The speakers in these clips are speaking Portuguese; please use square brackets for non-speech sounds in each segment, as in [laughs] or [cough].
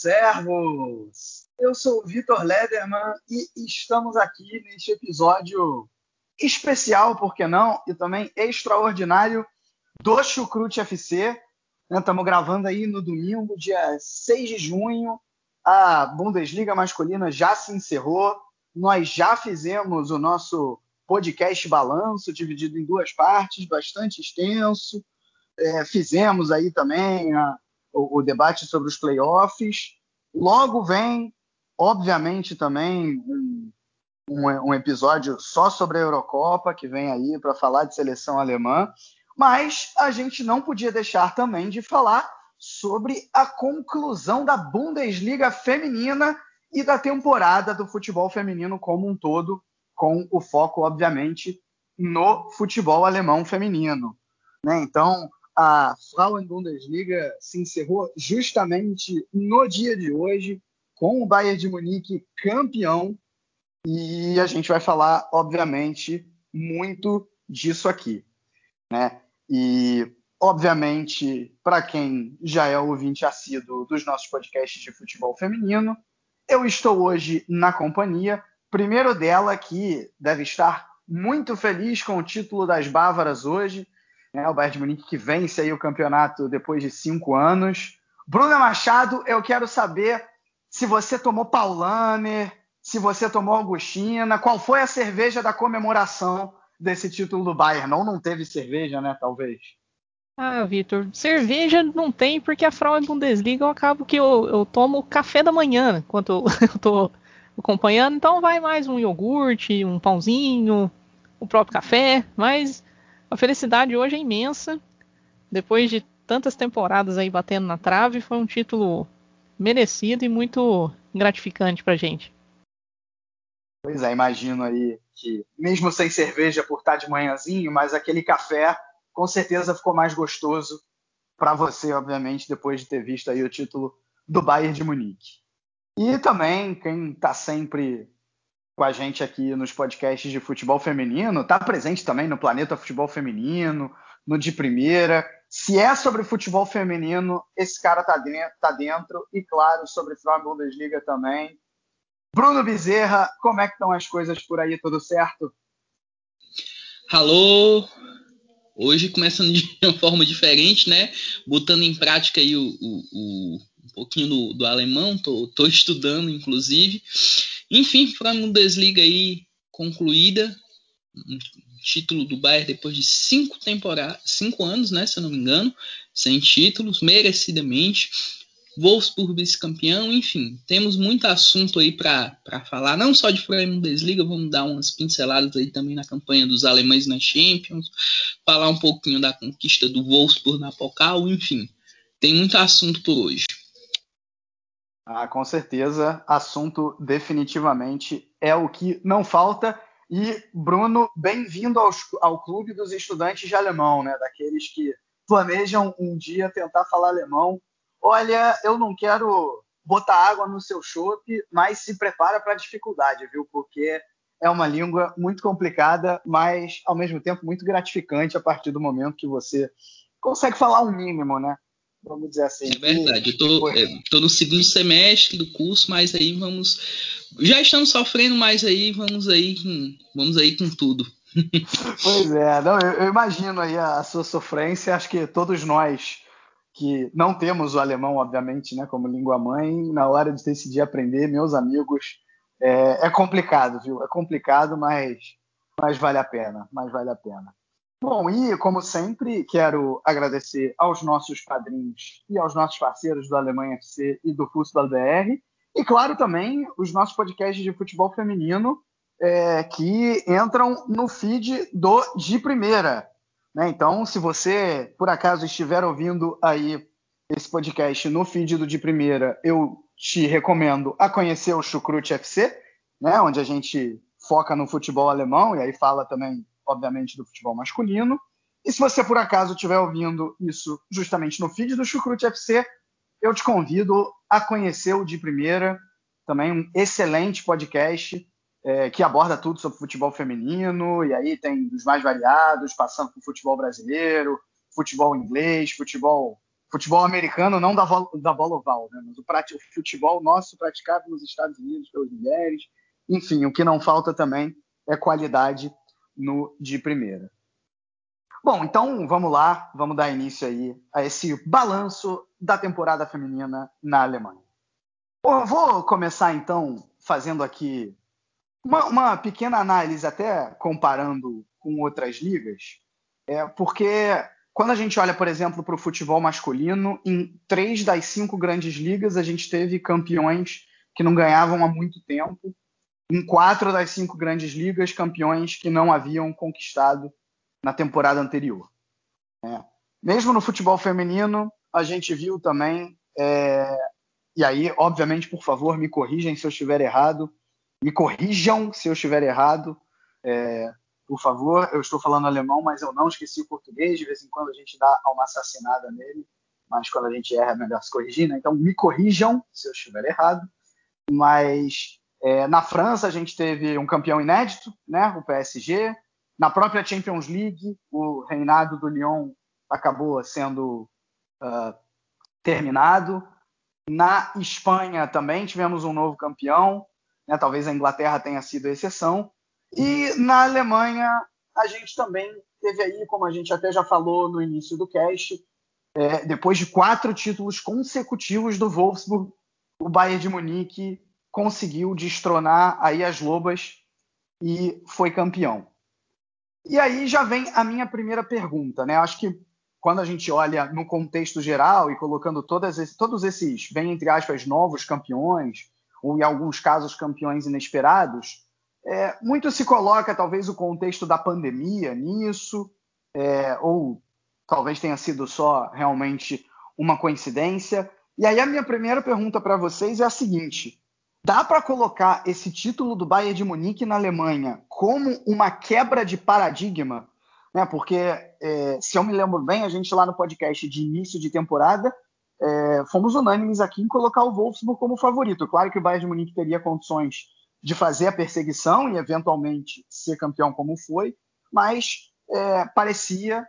Servos! Eu sou o Vitor Lederman e estamos aqui neste episódio especial, por que não? E também extraordinário do Chucrute FC. Estamos gravando aí no domingo, dia 6 de junho. A Bundesliga masculina já se encerrou. Nós já fizemos o nosso podcast balanço, dividido em duas partes, bastante extenso. É, fizemos aí também a, o, o, debate sobre os playoffs. Logo vem, obviamente, também um, um, um episódio só sobre a Eurocopa, que vem aí para falar de seleção alemã. Mas a gente não podia deixar também de falar sobre a conclusão da Bundesliga feminina e da temporada do futebol feminino como um todo, com o foco, obviamente, no futebol alemão feminino. Né? Então, a Frauen-Bundesliga se encerrou justamente no dia de hoje, com o Bayern de Munique campeão, e a gente vai falar, obviamente, muito disso aqui. Né? E, obviamente, para quem já é ouvinte assíduo dos nossos podcasts de futebol feminino, eu estou hoje na companhia, primeiro dela, que deve estar muito feliz com o título das Bávaras hoje, né? O Bayern de Munique que vence aí o campeonato depois de cinco anos. Bruna Machado, eu quero saber se você tomou Paulaner, se você tomou Augustina, qual foi a cerveja da comemoração desse título do Bayern? Não, não teve cerveja, né? Talvez. Ah, Vitor, cerveja não tem porque a Frauen Bundesliga eu acabo que eu, eu tomo café da manhã enquanto eu, [laughs] eu tô acompanhando, então vai mais um iogurte, um pãozinho, o próprio café, mas a felicidade hoje é imensa. Depois de tantas temporadas aí batendo na trave, foi um título merecido e muito gratificante pra gente. Pois é, imagino aí que, mesmo sem cerveja por estar de manhãzinho, mas aquele café com certeza ficou mais gostoso para você, obviamente, depois de ter visto aí o título do Bayern de Munique. E também quem está sempre com a gente aqui nos podcasts de futebol feminino, está presente também no Planeta Futebol Feminino, no De Primeira. Se é sobre futebol feminino, esse cara está dentro, tá dentro. E claro, sobre Frauen Bundesliga também. Bruno Bezerra, como é que estão as coisas por aí? Tudo certo? Alô! Hoje começando de uma forma diferente, né? Botando em prática aí o, o, o um pouquinho do, do alemão, tô, tô estudando, inclusive. Enfim, foi uma Bundesliga aí concluída. Um título do Bayern depois de cinco temporadas, cinco anos, né, se eu não me engano, sem títulos, merecidamente. Wolfsburg vice-campeão, enfim, temos muito assunto aí para falar, não só de Frauen Bundesliga, vamos dar umas pinceladas aí também na campanha dos alemães na Champions, falar um pouquinho da conquista do Wolfsburg na Pokal, enfim, tem muito assunto por hoje. Ah, com certeza, assunto definitivamente é o que não falta. E, Bruno, bem-vindo ao clube dos estudantes de alemão, né? Daqueles que planejam um dia tentar falar alemão. Olha, eu não quero botar água no seu chope, mas se prepara para a dificuldade, viu? Porque é uma língua muito complicada, mas ao mesmo tempo muito gratificante a partir do momento que você consegue falar um mínimo, né? Vamos dizer assim. É verdade, eu tô, é, tô, no segundo semestre do curso, mas aí vamos. Já estamos sofrendo, mas aí vamos aí, vamos aí com tudo. [laughs] pois é, não, eu, eu, imagino aí a, a, sua sofrência, acho que todos nós que não temos o alemão, obviamente, né, como língua mãe, na hora de decidir aprender, meus amigos, é, é complicado, viu? É complicado, mas, mas vale a pena, mas vale a pena. Bom, e como sempre, quero agradecer aos nossos padrinhos e aos nossos parceiros do Alemanha FC e do Fußball BR. E claro também os nossos podcasts de futebol feminino é, que entram no feed do de primeira. Né? Então, se você por acaso estiver ouvindo aí esse podcast no feed do de primeira, eu te recomendo a conhecer o Chucrute FC, né? onde a gente foca no futebol alemão e aí fala também, obviamente, do futebol masculino. E se você por acaso estiver ouvindo isso justamente no feed do Chucrute FC, eu te convido a conhecer o de primeira, também um excelente podcast é, que aborda tudo sobre futebol feminino, e aí tem dos mais variados, passando por futebol brasileiro, futebol inglês, futebol futebol americano, não da, da bola oval, né, mas o, o futebol nosso praticado nos Estados Unidos pelas mulheres. Enfim, o que não falta também é qualidade no de primeira. Bom, então vamos lá, vamos dar início aí a esse balanço da temporada feminina na Alemanha. Eu vou começar então fazendo aqui uma, uma, pequena análise, até comparando com outras ligas, é porque quando a gente olha, por exemplo, para o futebol masculino, em três das cinco grandes ligas a gente teve campeões que não ganhavam há muito tempo. Em quatro das cinco grandes ligas, campeões que não haviam conquistado na temporada anterior. É. Mesmo no futebol feminino, a gente viu também, é... e aí, obviamente, por favor, me corrijam se eu estiver errado, me corrijam se eu estiver errado, é, por favor. Eu estou falando alemão, mas eu não esqueci o português. De vez em quando a gente dá uma assassinada nele, mas quando a gente erra é melhor se corrigir. Né? Então me corrijam se eu estiver errado. Mas é, na França a gente teve um campeão inédito, né? o PSG. Na própria Champions League, o reinado do Lyon acabou sendo uh, terminado. Na Espanha também tivemos um novo campeão né? talvez a Inglaterra tenha sido a exceção. E na Alemanha, a gente também teve aí, como a gente até já falou no início do cast, é, depois de quatro títulos consecutivos do Wolfsburg, o Bayern de Munique conseguiu destronar aí as Lobas e foi campeão. E aí já vem a minha primeira pergunta, né? Acho que quando a gente olha no contexto geral e colocando todas, todos esses, bem entre aspas, novos campeões, ou em alguns casos campeões inesperados, é, muito se coloca talvez o contexto da pandemia nisso, é, ou talvez tenha sido só realmente uma coincidência. E aí a minha primeira pergunta para vocês é a seguinte: dá para colocar esse título do Bayern de Munique na Alemanha como uma quebra de paradigma? Né? Porque, é, se eu me lembro bem, a gente lá no podcast de início de temporada é, fomos unânimes aqui em colocar o Wolfsburg como favorito. Claro que o Bayern de Munique teria condições de fazer a perseguição e eventualmente ser campeão como foi, mas é, parecia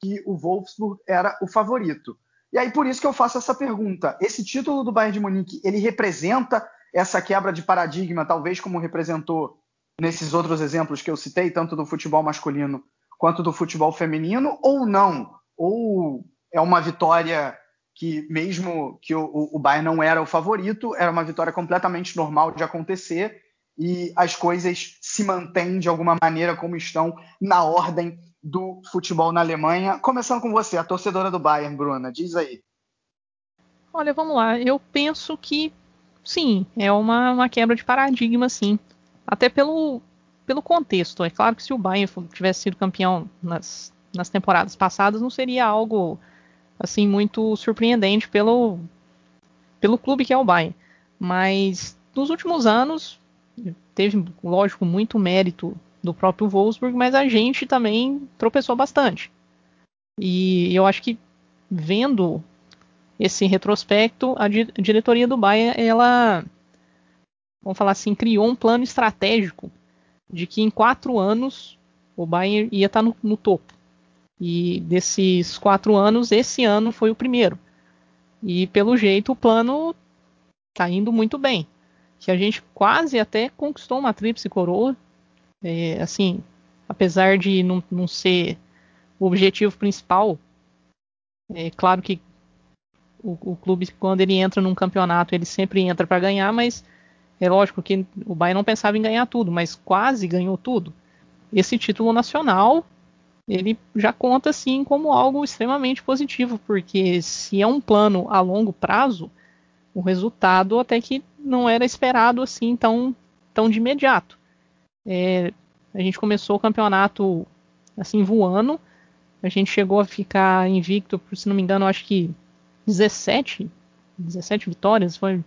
que o Wolfsburg era o favorito. E aí por isso que eu faço essa pergunta: esse título do Bayern de Munique ele representa essa quebra de paradigma, talvez como representou nesses outros exemplos que eu citei, tanto do futebol masculino quanto do futebol feminino, ou não? Ou é uma vitória que mesmo que o, o Bayern não era o favorito, era uma vitória completamente normal de acontecer e as coisas se mantêm de alguma maneira como estão na ordem do futebol na Alemanha. Começando com você, a torcedora do Bayern, Bruna, diz aí. Olha, vamos lá. Eu penso que sim, é uma, uma quebra de paradigma, sim. Até pelo, pelo contexto. É claro que se o Bayern tivesse sido campeão nas, nas temporadas passadas, não seria algo assim muito surpreendente pelo pelo clube que é o Bayern. Mas nos últimos anos teve, lógico, muito mérito do próprio Wolfsburg, mas a gente também tropeçou bastante. E eu acho que vendo esse retrospecto, a, di diretoria do Bayern, ela, vamos falar assim, criou um plano estratégico de que em quatro anos o Bayern ia estar no, no topo. E desses quatro anos, esse ano foi o primeiro. E pelo jeito o plano está indo muito bem. Que a gente quase até conquistou uma tríplice coroa. É, assim, apesar de não, não ser o objetivo principal, é claro que o, o, clube, quando ele entra num campeonato, ele sempre entra para ganhar, mas é lógico que o Bayern não pensava em ganhar tudo, mas quase ganhou tudo. Esse título nacional ele já conta assim como algo extremamente positivo, porque se é um plano a longo prazo, o resultado até que não era esperado assim tão, tão de imediato. É, a gente começou o campeonato assim voando. A gente chegou a ficar invicto, se não me engano, acho que 17, 17 vitórias. Foi,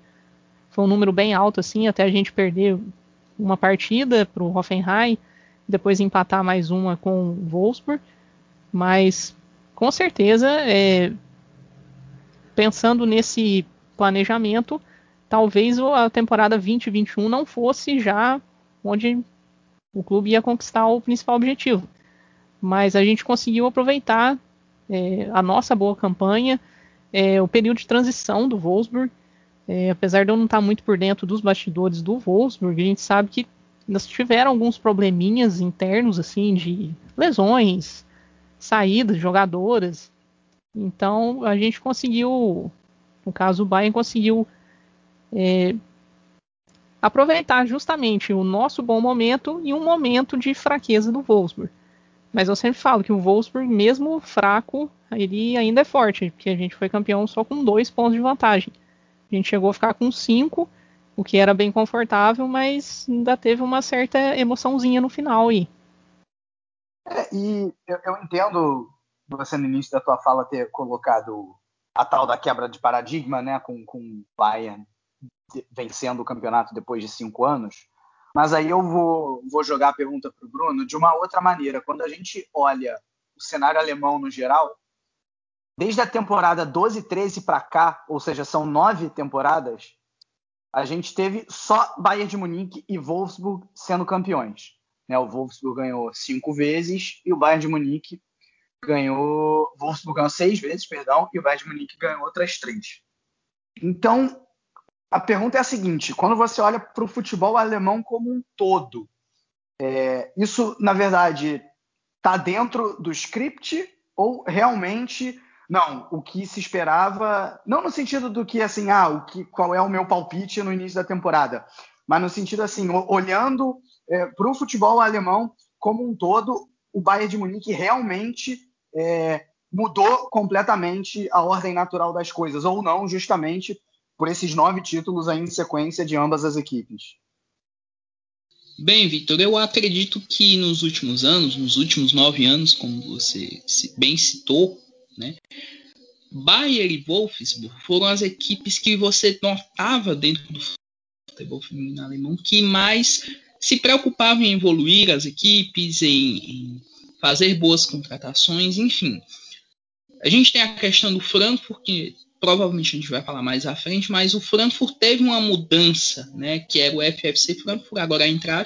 foi um número bem alto assim, até a gente perder uma partida para o Hoffenheim, depois empatar mais uma com o Wolfsburg. Mas com certeza, é, pensando nesse planejamento, talvez a temporada 2021 não fosse já onde o clube ia conquistar o principal objetivo. Mas a gente conseguiu aproveitar é, a nossa boa campanha, é, o período de transição do Wolfsburg. É, apesar de eu não estar muito por dentro dos bastidores do Wolfsburg, a gente sabe que nós tiveram alguns probleminhas internos, assim, de lesões, saídas de jogadoras. Então a gente conseguiu, no caso o Bayern conseguiu é, aproveitar justamente o nosso bom momento e um momento de fraqueza do Wolfsburg. Mas eu sempre falo que o Wolfsburg, mesmo fraco, ele ainda é forte, porque a gente foi campeão só com dois pontos de vantagem. A gente chegou a ficar com cinco, o que era bem confortável, mas ainda teve uma certa emoçãozinha no final aí. É, e eu, eu, entendo você no início da tua fala ter colocado a tal da quebra de paradigma, né, com, com o Bayern vencendo o campeonato depois de cinco anos. Mas aí eu vou, vou jogar a pergunta para o Bruno de uma outra maneira. Quando a gente olha o cenário alemão no geral, desde a temporada 12 13 para cá, ou seja, são nove temporadas, a gente teve só Bayern de Munique e Wolfsburg sendo campeões. Né? O Wolfsburg ganhou cinco vezes e o Bayern de Munique ganhou. Wolfsburg ganhou seis vezes, perdão, e o Bayern de Munique ganhou outras três. Então, a pergunta é a seguinte: quando você olha para o futebol alemão como um todo, é, isso, na verdade, está dentro do script ou realmente não? O que se esperava, não no sentido do que assim, ah, o que, qual é o meu palpite no início da temporada, mas no sentido assim, olhando é, para o futebol alemão como um todo, o Bayern de Munique realmente é, mudou completamente a ordem natural das coisas, ou não, justamente por esses nove títulos aí em sequência de ambas as equipes. Bem, Victor, eu acredito que nos últimos anos, nos últimos nove anos, como você bem citou, né, Bayern e Wolfsburg foram as equipes que você notava dentro do futebol feminino alemão que mais se preocupavam em evoluir as equipes, em, em fazer boas contratações, enfim. A gente tem a questão do Frankfurt, que provavelmente a gente vai falar mais à frente, mas o Frankfurt teve uma mudança, né, que era o FFC Frankfurt, agora a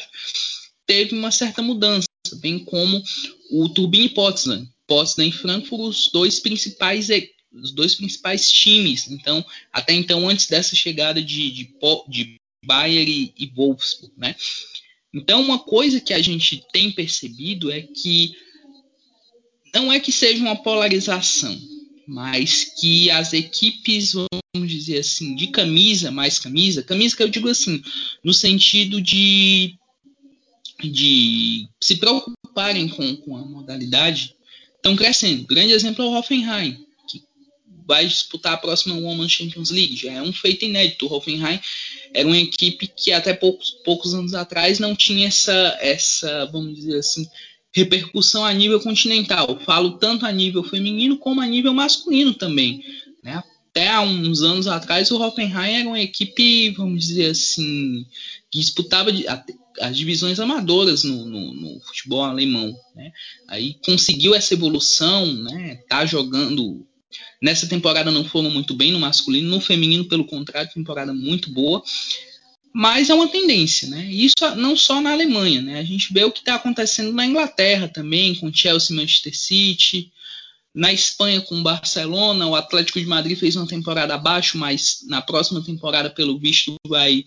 teve uma certa mudança, bem como o Turbine Potsdam. Potsdam e Frankfurt, os dois principais os dois principais times. Então, até então, antes dessa chegada de, de, de Bayern e, e Wolfsburg, né? Então, uma coisa que a gente tem percebido é que não é que seja uma polarização, mas que as equipes, vamos dizer assim, de camisa, mais camisa, camisa que eu digo assim, no sentido de, de se preocuparem com, com a modalidade, estão crescendo. Grande exemplo é o Hoffenheim, que vai disputar a próxima Women's Champions League, já é um feito inédito. O Hoffenheim era uma equipe que até poucos, poucos anos atrás não tinha essa, essa, vamos dizer assim, repercussão a nível continental. Falo tanto a nível feminino como a nível masculino também. Né? Até há uns anos atrás, o Hoffenheim era uma equipe, vamos dizer assim, que disputava as divisões amadoras no, no, no futebol alemão. Né? Aí conseguiu essa evolução, né? tá jogando Nessa temporada não foram muito bem no masculino, no feminino, pelo contrário, temporada muito boa. Mas é uma tendência, né? Isso não só na Alemanha, né? A gente vê o que está acontecendo na Inglaterra também, com Chelsea Manchester City. Na Espanha, com Barcelona, o Atlético de Madrid fez uma temporada abaixo, mas na próxima temporada, pelo visto, vai,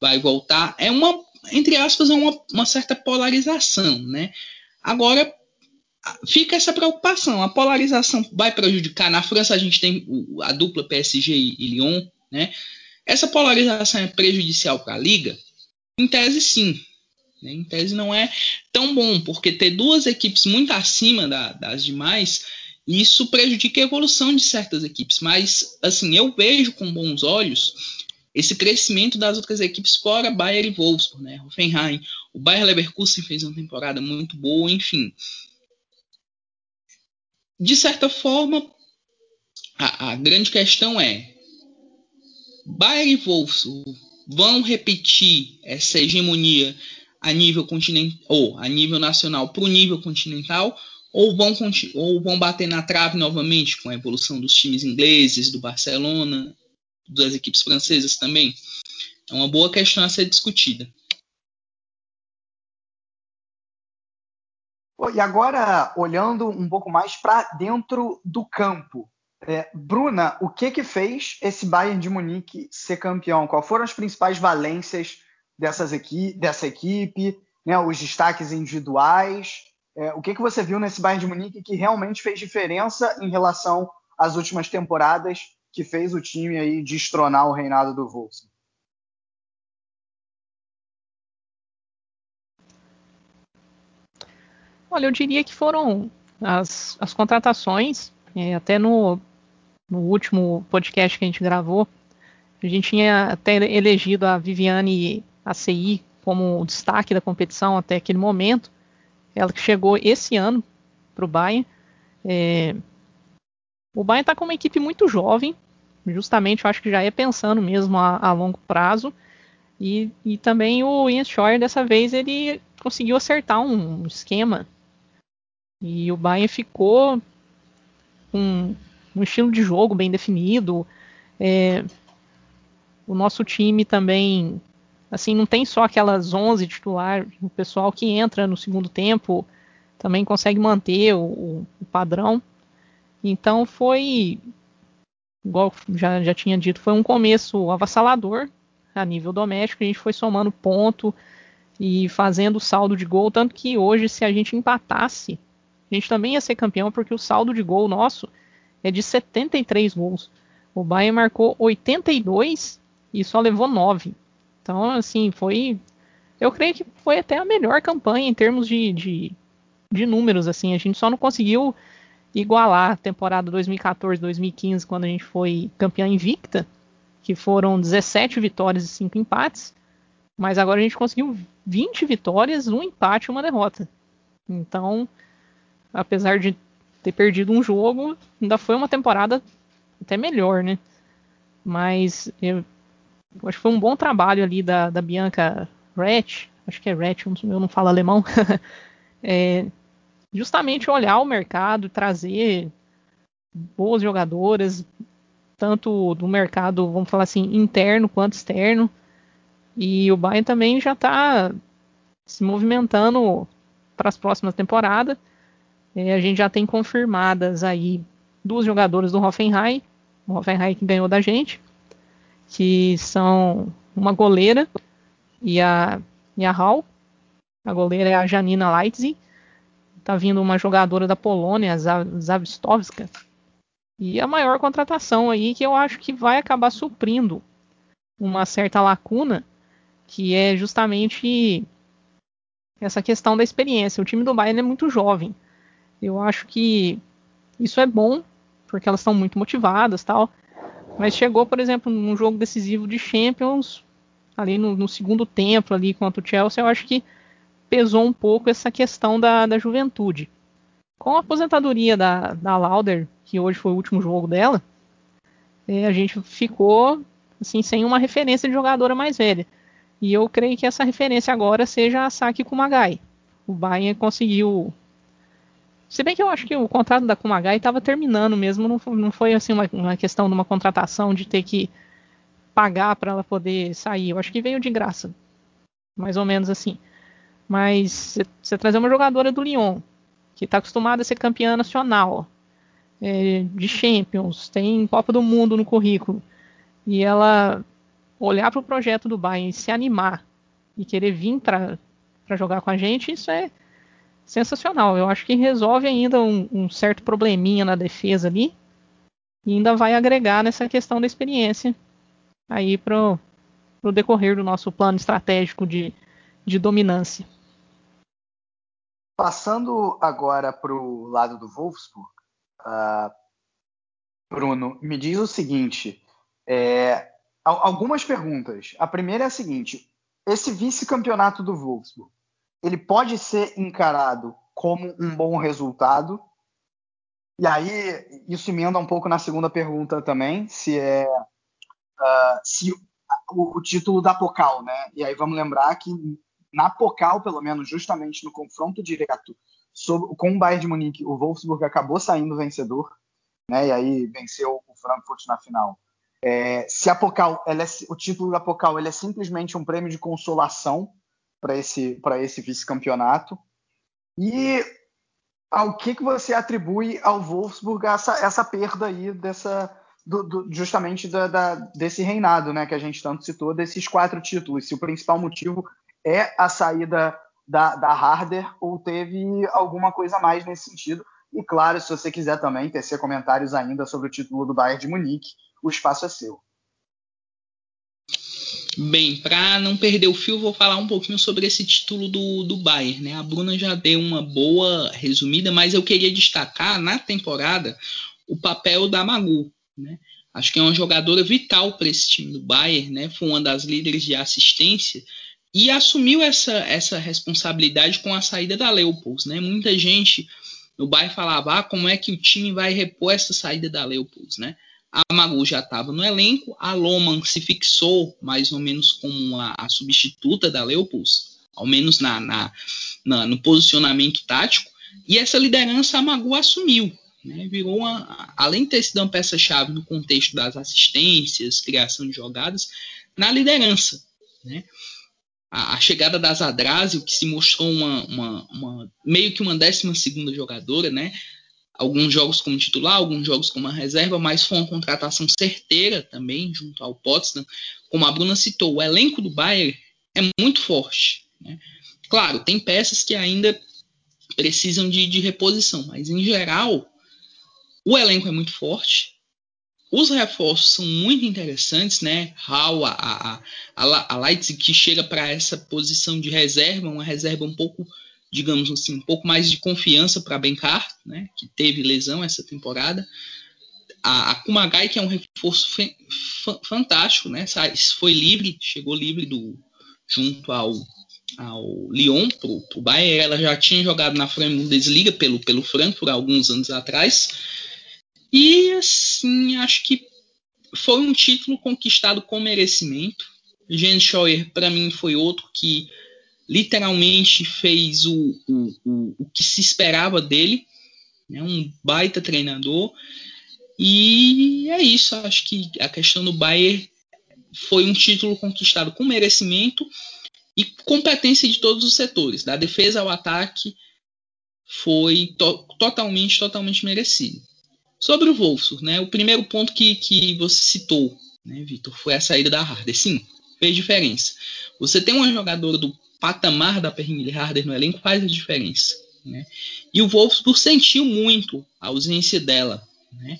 vai voltar. É uma, entre aspas, é uma, uma certa polarização, né? Agora, fica essa preocupação. A polarização vai prejudicar. Na França a gente tem a dupla PSG e Lyon, né? Essa polarização é prejudicial para a liga? Em tese, sim. Né? Em tese não é tão bom, porque ter duas equipes muito acima da, das demais isso prejudica a evolução de certas equipes. Mas, assim, eu vejo com bons olhos esse crescimento das outras equipes fora Bayern e Wolfsburg, né? Hoffenheim, o Bayer Leverkusen fez uma temporada muito boa, enfim. De certa forma, a, a grande questão é Bayern e Wolfsburg vão repetir essa hegemonia a nível continental ou a nível nacional para o nível continental ou vão, ou vão bater na trave novamente com a evolução dos times ingleses, do Barcelona, das equipes francesas também? É uma boa questão a ser discutida. E agora, olhando um pouco mais para dentro do campo, é, Bruna, o que que fez esse Bayern de Munique ser campeão? Quais foram as principais valências dessas equi dessa equipe? Né, os destaques individuais? É, o que, que você viu nesse Bayern de Munique que realmente fez diferença em relação às últimas temporadas que fez o time aí destronar o reinado do Wolfsburg? Olha, eu diria que foram as, as contratações, é, até no, no último podcast que a gente gravou, a gente tinha até elegido a Viviane ACI como destaque da competição até aquele momento. Ela que chegou esse ano para o Bayern. É, o Bayern está com uma equipe muito jovem, justamente eu acho que já é pensando mesmo a, a longo prazo. E, e, também o Ian Scheuer, dessa vez, ele conseguiu acertar um, um esquema. E o Bayern ficou com um estilo de jogo bem definido. É, o nosso time também, assim, não tem só aquelas 11 titular, o pessoal que entra no segundo tempo também consegue manter o, o padrão. Então foi, igual já, já tinha dito, foi um começo avassalador a nível doméstico. A gente foi somando ponto e fazendo saldo de gol, tanto que hoje, se a gente empatasse, a gente também ia ser campeão, porque o saldo de gol nosso é de 73 gols. O Bayern marcou 82 e só levou 9. Então, assim, foi. Eu creio que foi até a melhor campanha em termos de, de, de números. assim. A gente só não conseguiu igualar a temporada 2014-2015, quando a gente foi campeão invicta, que foram 17 vitórias e 5 empates. Mas agora a gente conseguiu 20 vitórias, um empate e uma derrota. Então, apesar de ter perdido um jogo, ainda foi uma temporada até melhor, né? Mas eu acho que foi um bom trabalho ali da, da Bianca Rett, acho que é Rett, eu não falo alemão, [laughs] é, justamente olhar o mercado, trazer boas jogadoras, tanto do mercado, vamos falar assim, interno quanto externo. E o Bayern também já está se movimentando para as próximas temporadas. É, a gente já tem confirmadas aí duas jogadoras do Hoffenheim, o Hoffenheim que ganhou da gente, que são uma goleira e a, e a Hall. A goleira é a Janina Leitzig. Tá vindo uma jogadora da Polônia, Zawistowska. E a maior contratação aí que eu acho que vai acabar suprindo uma certa lacuna, que é justamente essa questão da experiência. O time do Bayern é muito jovem. Eu acho que isso é bom, porque elas estão muito motivadas tal. Mas chegou, por exemplo, num jogo decisivo de Champions, ali no, no segundo tempo, ali contra o Chelsea, eu acho que pesou um pouco essa questão da, da juventude. Com a aposentadoria da, da Lauder, que hoje foi o último jogo dela, é, a gente ficou assim, sem uma referência de jogadora mais velha. E eu creio que essa referência agora seja a Saki Kumagai. O Bayern conseguiu se bem que eu acho que o contrato da Kumagai estava terminando mesmo, não foi, não foi assim uma, uma, questão de uma contratação de ter que pagar para ela poder sair. Eu acho que veio de graça, mais ou menos assim. Mas você trazer uma jogadora do Lyon, que está acostumada a ser campeã nacional, é, de Champions, tem Copa do Mundo no currículo, e ela olhar para o projeto do Bayern e se animar e querer vir para jogar com a gente, isso é sensacional. Eu acho que resolve ainda um, um certo probleminha na defesa ali e ainda vai agregar nessa questão da experiência aí para o decorrer do nosso plano estratégico de, de dominância. Passando agora para o lado do Wolfsburg, uh, Bruno, me diz o seguinte: é, algumas perguntas. A primeira é a seguinte: esse vice-campeonato do Wolfsburg, ele pode ser encarado como um bom resultado? E aí, isso emenda um pouco na segunda pergunta também, se é uh, se o, o, título da Pocal, né? E aí vamos lembrar que na Pocal, pelo menos, justamente no confronto direto sobre, com o Bayern de Munique, o Wolfsburg acabou saindo vencedor, né? E aí venceu o Frankfurt na final. É, se a Pocal, é, o título da Pocal ele é simplesmente um prêmio de consolação para esse, para esse vice-campeonato. E ao que, que você atribui ao Wolfsburg essa, essa perda aí dessa, do, do, justamente da, da, desse reinado, né, que a gente tanto citou, desses quatro títulos. Se o principal motivo é a saída da, da Harder ou teve alguma coisa mais nesse sentido. E claro, se você quiser também tecer comentários ainda sobre o título do Bayern de Munique, o espaço é seu. Bem, para não perder o fio, vou falar um pouquinho sobre esse título do, do Bayern. Né? A Bruna já deu uma boa resumida, mas eu queria destacar na temporada o papel da Magu. Né? Acho que é uma jogadora vital para esse time do Bayern, né? foi uma das líderes de assistência e assumiu essa, essa responsabilidade com a saída da Leopolds. Né? Muita gente no Bayern falava ah, como é que o time vai repor essa saída da Leopolds. Né? A Magu já estava no elenco, a Loman se fixou mais ou menos como a, a substituta da Leopolds, ao menos na, na, na, no posicionamento tático, e essa liderança a Magu assumiu. Né? Virou uma, além de ter sido uma peça-chave no contexto das assistências, criação de jogadas, na liderança. Né? A, a, chegada da Zadrazio, que se mostrou uma, uma, uma meio que uma décima segunda jogadora, né? alguns jogos como titular, alguns jogos como reserva, mas foi uma contratação certeira também, junto ao Potsdam. Como a Bruna citou, o elenco do Bayern é muito forte. Né? Claro, tem peças que ainda precisam de, de, reposição, mas em geral, o elenco é muito forte. Os reforços são muito interessantes, né? Hall, a, a, a, Leipzig que chega para essa posição de reserva, uma reserva um pouco digamos assim, um pouco mais de confiança para Bencar, né, que teve lesão essa temporada. A, a Kumagai, que é um reforço fantástico, né, foi livre, chegou livre do junto ao, ao Lyon pro, pro Bayern. Ela já tinha jogado na Bundesliga pelo pelo Frankfurt alguns anos atrás. E assim, acho que foi um título conquistado com merecimento. Jens Scheuer, para mim, foi outro que literalmente fez o, o, o, o que se esperava dele, né? um baita treinador. E é isso, acho que a questão do Bayern foi um título conquistado com merecimento e competência de todos os setores, da defesa ao ataque, foi to totalmente, totalmente merecido. Sobre o Wolfsburg, né, o primeiro ponto que, que você citou, né, Vitor, foi a saída da Harder. Sim, fez diferença. Você tem uma jogadora do patamar da Pernille Harder no elenco faz a diferença. Né? E o Wolfsburg sentiu muito a ausência dela, né?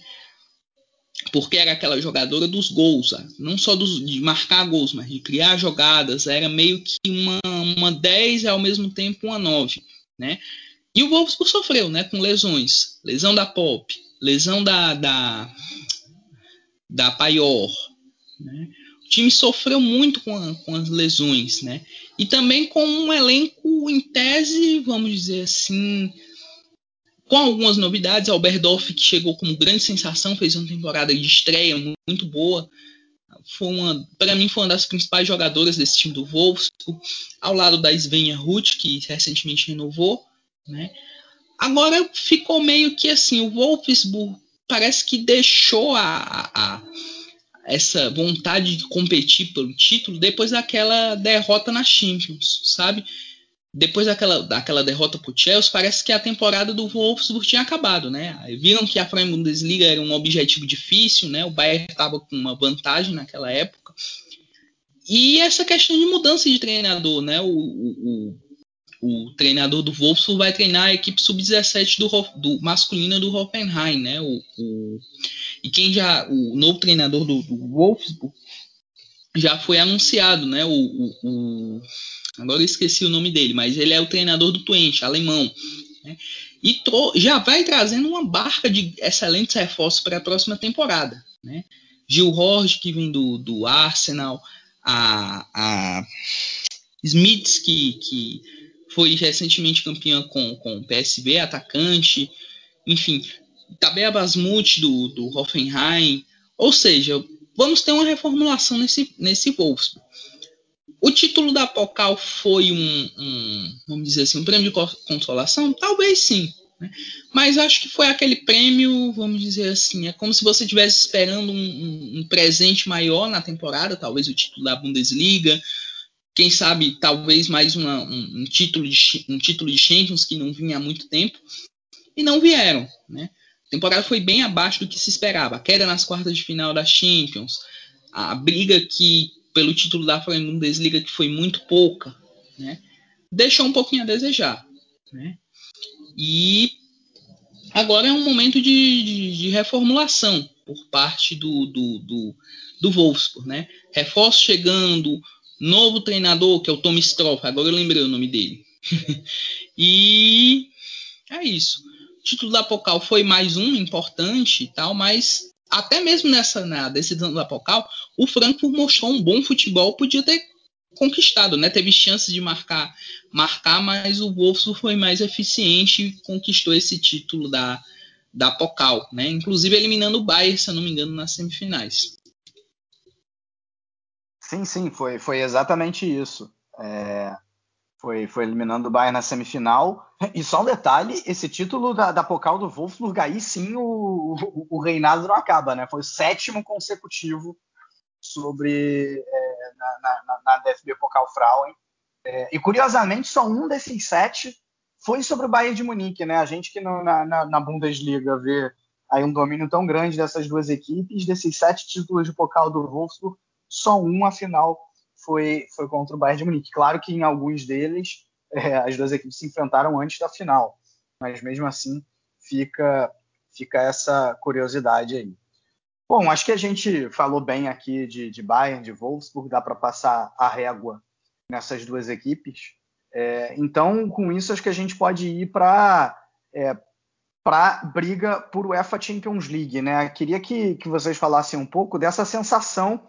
porque era aquela jogadora dos gols, não só dos, de marcar gols, mas de criar jogadas, era meio que uma, uma 10 e ao mesmo tempo uma 9. Né? E o Wolfsburg sofreu né, com lesões, lesão da Pop, lesão da, da, da Paior, né? o time sofreu muito com, a, com as lesões, né? E também com um elenco em tese, vamos dizer assim, com algumas novidades. Alberdorf, que chegou como grande sensação, fez uma temporada de estreia muito boa. Foi uma, para mim, foi uma das principais jogadoras desse time do Wolfsburg, ao lado da Svenja Ruth, que recentemente renovou, né? Agora ficou meio que assim, o Wolfsburg parece que deixou a, a essa vontade de competir pelo título depois daquela derrota na Champions, sabe? Depois daquela, daquela derrota pro Chelsea, parece que a temporada do Wolfsburg tinha acabado, né? Viram que a Premier Bundesliga era um objetivo difícil, né? O Bayern estava com uma vantagem naquela época. E essa questão de mudança de treinador, né? O, o, o, o treinador do Wolfsburg vai treinar a equipe sub-17 do, do masculina do Hoffenheim, né? O, o e quem já. O novo treinador do, do Wolfsburg já foi anunciado, né? O, o, o, agora eu esqueci o nome dele, mas ele é o treinador do Twente, alemão. Né? e já vai trazendo uma barca de excelentes reforços para a próxima temporada. Né? Gil Horst, que vem do, do Arsenal, a, a Smiths, que, que foi recentemente campeã com, com o PSB, atacante, enfim, Tabea Basmut do, do Hoffenheim, ou seja, vamos ter uma reformulação nesse, nesse Wolfsburg. O título da Pocal foi um, um, vamos dizer assim, um prêmio de consolação? Talvez sim. Né? Mas acho que foi aquele prêmio, vamos dizer assim, é como se você estivesse esperando um, um, um, presente maior na temporada, talvez o título da Bundesliga, quem sabe talvez mais uma, um, título de, um título de Champions que não vinha há muito tempo, e não vieram. Né? A temporada foi bem abaixo do que se esperava. A queda nas quartas de final da Champions, a briga que pelo título da Bundesliga que foi muito pouca, né? Deixou um pouquinho a desejar, né? E agora é um momento de, de, de reformulação por parte do, do, do, do Wolfsburg, né? Reforço chegando, novo treinador, que é o Tom Stroff, agora eu lembrei o nome dele. [laughs] e é isso título da Pocal foi mais um importante e tal, mas até mesmo nessa na decisão da Pocal, o Frankfurt mostrou um bom futebol, podia ter conquistado, né? Teve chance de marcar, marcar, mas o Wolfsburg foi mais eficiente e conquistou esse título da da Pocal, né? Inclusive eliminando o Bayern, se eu não me engano, nas semifinais. Sim, sim, foi, foi exatamente isso. É, foi, foi eliminando o Bayern na semifinal. E só um detalhe: esse título da, da Pokal do Wolfsburg, aí sim o, o, o, reinado não acaba, né? Foi o sétimo consecutivo sobre é, na, na, na, DFB Pokal Frauen. É, e curiosamente, só um desses sete foi sobre o Bayern de Munique, né? A gente que no, na, na, Bundesliga vê aí um domínio tão grande dessas duas equipes, desses sete títulos de Pokal do Wolfsburg, só um, afinal, foi, foi contra o Bayern de Munique. Claro que em alguns deles é, as duas equipes se enfrentaram antes da final, mas mesmo assim fica, fica essa curiosidade aí. Bom, acho que a gente falou bem aqui de, de Bayern, de Wolfsburg, dá para passar a régua nessas duas equipes. É, então, com isso, acho que a gente pode ir para é, para briga por UEFA Champions League, né? Queria que, que vocês falassem um pouco dessa sensação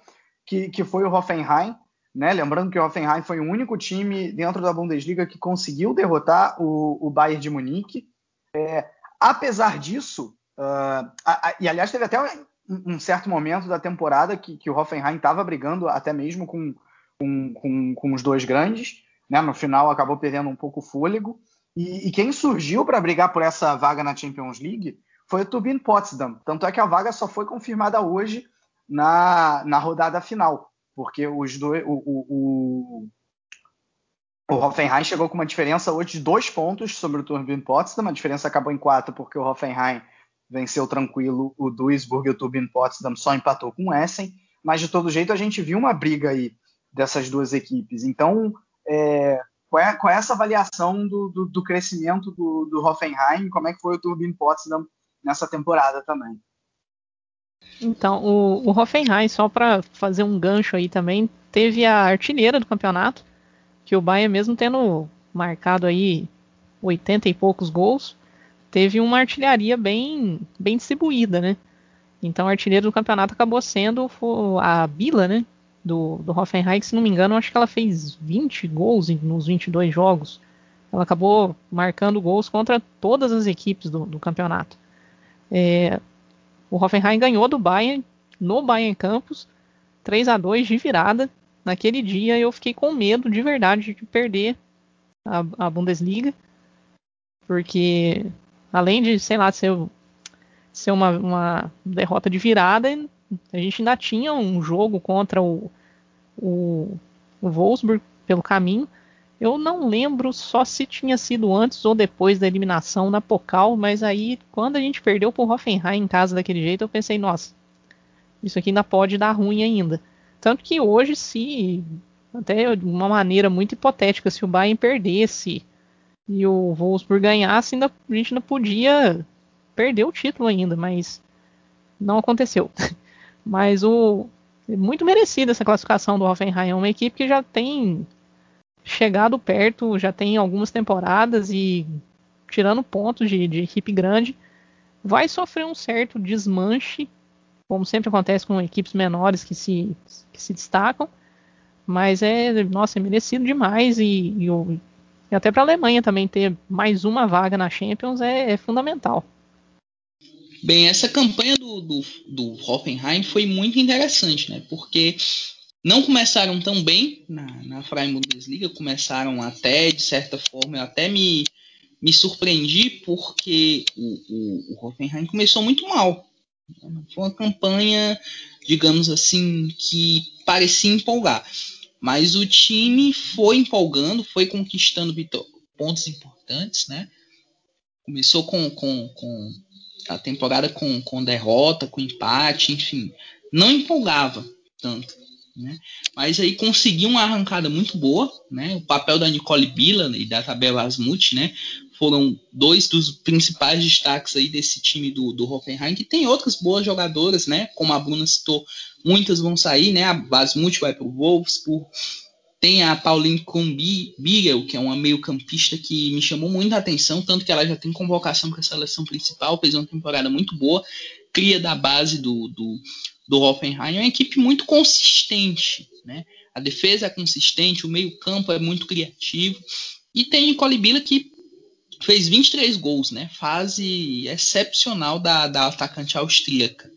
que, que foi o Hoffenheim né? Lembrando que o Hoffenheim foi o único time dentro da Bundesliga que conseguiu derrotar o, o Bayern de Munique. É, apesar disso, uh, a, a, e aliás teve até um, um, certo momento da temporada que, que o Hoffenheim estava brigando até mesmo com, com, com, com, os dois grandes. Né? No final acabou perdendo um pouco o fôlego. E, e quem surgiu para brigar por essa vaga na Champions League foi o Turbine Potsdam. Tanto é que a vaga só foi confirmada hoje na, na rodada final porque os dois, o, o, o, Hoffenheim chegou com uma diferença hoje de dois pontos sobre o Turbine Potsdam, a diferença acabou em quatro porque o Hoffenheim venceu tranquilo o Duisburg e o Turbine Potsdam só empatou com o Essen, mas de todo jeito a gente viu uma briga aí dessas duas equipes. Então, é, qual, é, qual, é, essa avaliação do, do, do crescimento do, do, Hoffenheim? Como é que foi o Turbine Potsdam nessa temporada também? Então, o, o Hoffenheim, só para fazer um gancho aí também, teve a artilheira do campeonato, que o Bayern, mesmo tendo marcado aí 80 e poucos gols, teve uma artilharia bem, bem distribuída, né? Então, a artilheira do campeonato acabou sendo a Bila, né? Do, do Hoffenheim, que se não me engano, acho que ela fez 20 gols nos 22 jogos. Ela acabou marcando gols contra todas as equipes do, do campeonato. É, o Hoffenheim ganhou do Bayern no Bayern Campus, 3 a 2 de virada. Naquele dia eu fiquei com medo de verdade de perder a, a Bundesliga, porque além de, sei lá, ser, ser uma, uma, derrota de virada, a gente ainda tinha um jogo contra o, o, o Wolfsburg pelo caminho. Eu não lembro só se tinha sido antes ou depois da eliminação na Pokal, mas aí quando a gente perdeu pro Hoffenheim em casa daquele jeito, eu pensei, nossa, isso aqui ainda pode dar ruim ainda. Tanto que hoje, se até de uma maneira muito hipotética, se o Bayern perdesse e o Wolfsburg ganhasse, ainda, a gente ainda podia perder o título ainda, mas não aconteceu. [laughs] mas o muito merecida essa classificação do Hoffenheim, é uma equipe que já tem chegado perto, já tem algumas temporadas e tirando pontos de, de equipe grande, vai sofrer um certo desmanche, como sempre acontece com equipes menores que se, que se destacam. Mas é, nossa, é merecido demais e, e, e até para a Alemanha também ter mais uma vaga na Champions é, é fundamental. Bem, essa campanha do, do, do Hoffenheim foi muito interessante, né? Porque não começaram tão bem na, na Freie Bundesliga, começaram até, de certa forma, eu até me, me surpreendi porque o, o, o Hoffenheim começou muito mal. Foi uma campanha, digamos assim, que parecia empolgar. Mas o time foi empolgando, foi conquistando pontos importantes, né? Começou com, com, com a temporada com, com derrota, com empate, enfim, não empolgava tanto. Né? Mas aí conseguiu uma arrancada muito boa, né? O papel da Nicole Bila e da Tabela Asmuth, né? Foram dois dos principais destaques aí desse time do, do Hoffenheim, que tem outras boas jogadoras, né? Como a Bruna citou, muitas vão sair, né? A Asmuth vai para o Wolfsburg, tem a Pauline Kumbiegel, que é uma meio-campista que me chamou muita atenção, tanto que ela já tem convocação para a seleção principal, fez uma temporada muito boa, cria da base do, do, do Hoffenheim. É uma equipe muito consistente, né? A defesa é consistente, o meio-campo é muito criativo. E tem Nicole Bila que fez 23 gols, né? Fase excepcional da, da atacante austríaca.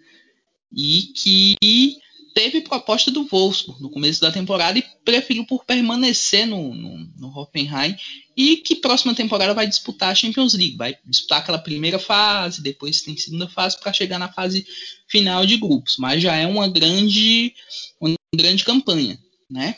E que teve proposta do Wolfsburg no começo da temporada e preferiu por permanecer no, no, no Hoffenheim e que próxima temporada vai disputar a Champions League, vai disputar aquela primeira fase, depois tem segunda fase para chegar na fase final de grupos, mas já é uma grande, uma grande campanha, né?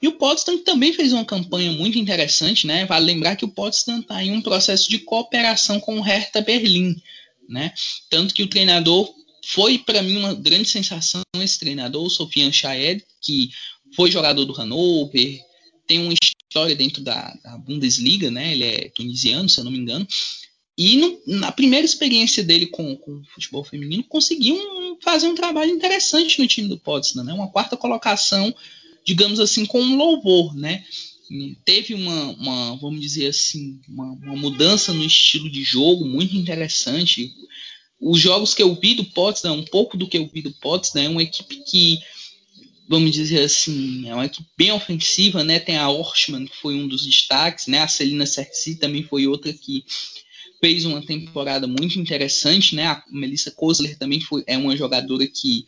E o Potsdam também fez uma campanha muito interessante, né? Vale lembrar que o Potsdam está em um processo de cooperação com o Hertha Berlim, né? Tanto que o treinador foi para mim uma grande sensação esse treinador, Sofian Shaed, que foi jogador do Hannover, tem uma história dentro da, da, Bundesliga, né? Ele é tunisiano, se eu não me engano. E no, na primeira experiência dele com, com o futebol feminino, conseguiu um, fazer um trabalho interessante no time do Potsdam, né? Uma quarta colocação, digamos assim, com um louvor, né? teve uma, uma, vamos dizer assim, uma, uma, mudança no estilo de jogo muito interessante os jogos que eu vi do Potsdam, um pouco do que eu vi do Potsdam, é uma equipe que, vamos dizer assim, é uma equipe bem ofensiva, né? Tem a Orschmann, que foi um dos destaques, né? A Celina Cerci também foi outra que fez uma temporada muito interessante, né? A Melissa Kozler também foi, é uma jogadora que,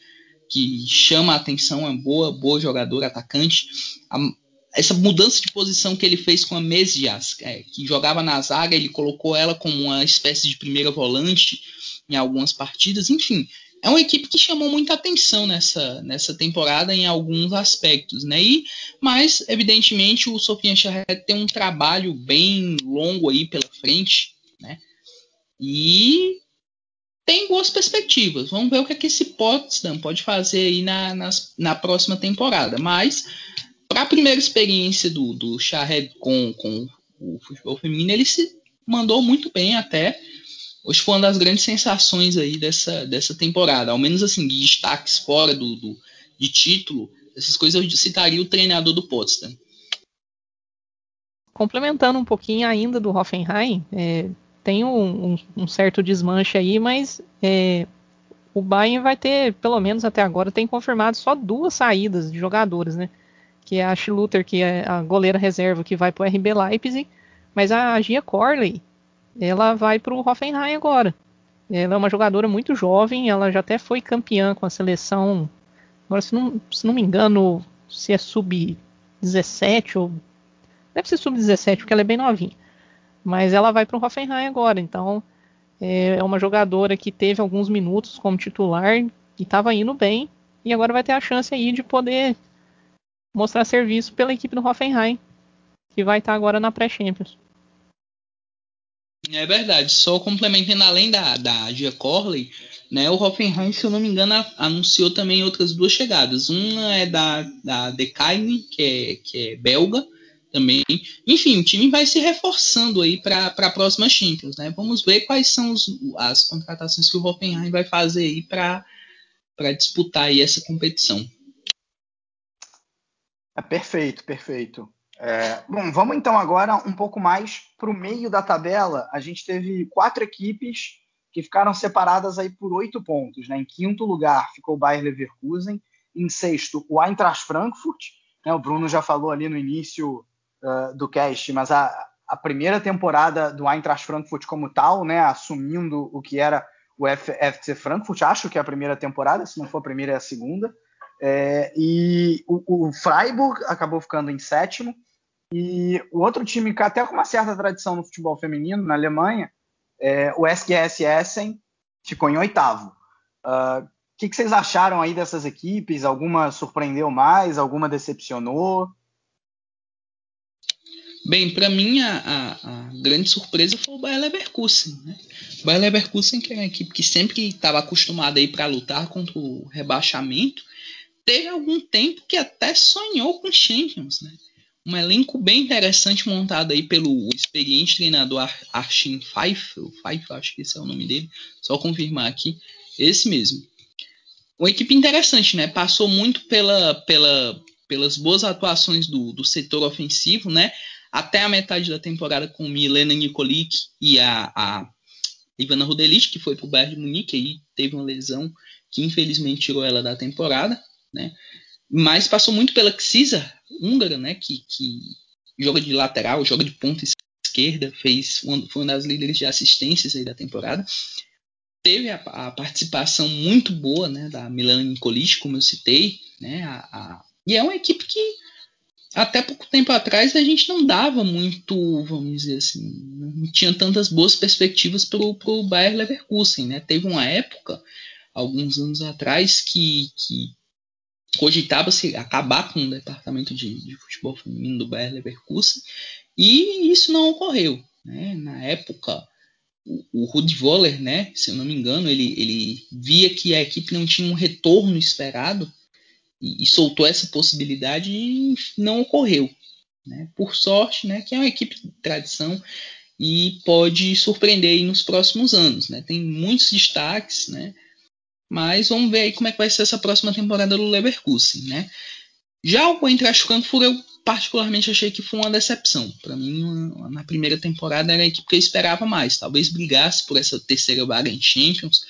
que chama a atenção, é uma boa, boa jogadora, atacante. A, essa mudança de posição que ele fez com a Mesias, é, que jogava na zaga, ele colocou ela como uma espécie de primeira volante, em algumas partidas, enfim. É uma equipe que chamou muita atenção nessa, nessa temporada em alguns aspectos, né? E, mas, evidentemente, o Sofian Charret tem um trabalho bem longo aí pela frente, né? E tem boas perspectivas. Vamos ver o que, é que esse Potsdam pode fazer aí na, nas, na próxima temporada. Mas, para a primeira experiência do, do Charret com, com o futebol feminino, ele se mandou muito bem até hoje foi uma das grandes sensações aí dessa, dessa temporada. Ao menos assim, de destaques fora do, do de título, essas coisas eu citaria o treinador do Potsdam. Complementando um pouquinho ainda do Hoffenheim, é, tem um, um, um, certo desmanche aí, mas é, o Bayern vai ter, pelo menos até agora, tem confirmado só duas saídas de jogadores, né? Que é a Schluter, que é a goleira reserva que vai para o RB Leipzig, mas a Gia Corley, ela vai para o Hoffenheim agora. Ela é uma jogadora muito jovem, ela já até foi campeã com a seleção. Agora, se não, se não me engano, se é sub-17 ou. Deve ser sub-17, porque ela é bem novinha. Mas ela vai para o Hoffenheim agora, então é uma jogadora que teve alguns minutos como titular e estava indo bem, e agora vai ter a chance aí de poder mostrar serviço pela equipe do Hoffenheim, que vai estar agora na pré-Champions. É verdade, só complementando além da, da Gia Corley, né, o Hoffenheim, se eu não me engano, anunciou também outras duas chegadas. Uma é da, da Dekaine, que é, que é belga também. Enfim, o time vai se reforçando aí para a próxima Champions. Né? Vamos ver quais são os, as contratações que o Hoffenheim vai fazer aí para disputar aí essa competição. É perfeito, perfeito. É, bom, vamos então agora um pouco mais para o meio da tabela. A gente teve quatro equipes que ficaram separadas aí por oito pontos. Né? Em quinto lugar ficou o Bayer Leverkusen, em sexto o Eintracht Frankfurt. Né? O Bruno já falou ali no início uh, do cast, mas a, a primeira temporada do Eintracht Frankfurt como tal, né, assumindo o que era o FC Frankfurt, acho que é a primeira temporada, se não for a primeira é a segunda. É, e o, o, Freiburg acabou ficando em sétimo. E o outro time que até com uma certa tradição no futebol feminino, na Alemanha, é, o SGS Essen, ficou em oitavo. Ah, o uh, que, que, vocês acharam aí dessas equipes? Alguma surpreendeu mais? Alguma decepcionou? Bem, para mim a, a, a, grande surpresa foi o Bayer Leverkusen. Né? O Bayer Leverkusen, que é uma equipe que sempre estava acostumada aí para lutar contra o rebaixamento, teve algum tempo que até sonhou com Champions. Né? Um elenco bem interessante montado aí pelo experiente treinador Arshin Pfeiffer, Pfeiffer, acho que esse é o nome dele, só confirmar aqui, esse mesmo. Uma equipe interessante, né? Passou muito pela, pela, pelas boas atuações do, do setor ofensivo, né? até a metade da temporada com Milena Nikolic e a, a Ivana Rodelic, que foi para o Bayern de Munique, e teve uma lesão que infelizmente tirou ela da temporada, né? Mas passou muito pela Xisa húngara, né? Que, que joga de lateral, joga de ponta esquerda, fez foi uma das líderes de assistências aí da temporada. Teve a, a participação muito boa, né? Da Milena Nikolic, como eu citei, né? A, a, e é uma equipe que até pouco tempo atrás a gente não dava muito, vamos dizer assim, não tinha tantas boas perspectivas para o Bayer Leverkusen, né? Teve uma época, alguns anos atrás, que, que cogitava-se acabar com o departamento de, de, futebol feminino do Bayer Leverkusen e isso não ocorreu, né? Na época, o, o Rudi Voller, né, se eu não me engano, ele, ele via que a equipe não tinha um retorno esperado e, soltou essa possibilidade e não ocorreu. Né? Por sorte, né, que é uma equipe de tradição e pode surpreender nos próximos anos. Né? Tem muitos destaques, né? Mas vamos ver aí como é que vai ser essa próxima temporada do Leverkusen. Né? Já o Eintracht Frankfurt eu particularmente achei que foi uma decepção. Para mim, na primeira temporada era a equipe que eu esperava mais. Talvez brigasse por essa terceira vaga em Champions,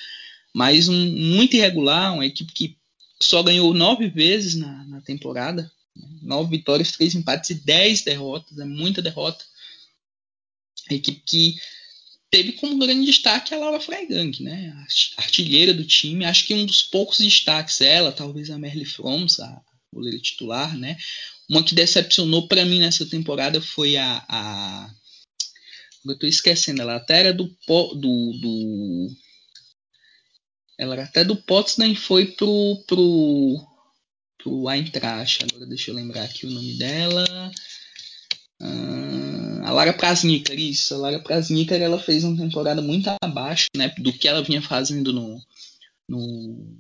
mas um, muito irregular, uma equipe que só ganhou nove vezes na, na temporada. Né? Nove vitórias, três empates e dez derrotas. É muita derrota. A equipe que teve como grande destaque a Laura Freigang, né? Artilheira do time. Acho que um dos poucos destaques ela, talvez a Merle Froms, a goleira titular, né? Uma que decepcionou para mim nessa temporada foi a, a eu estou esquecendo, ela até era do, do, do ela era até do Potsdam foi pro, pro, pro Eintracht. Agora deixa eu lembrar aqui o nome dela. Uh, a Lara Prasnikar, isso. A Lara Prasnikar, ela fez uma temporada muito abaixo né, do que ela vinha fazendo no, no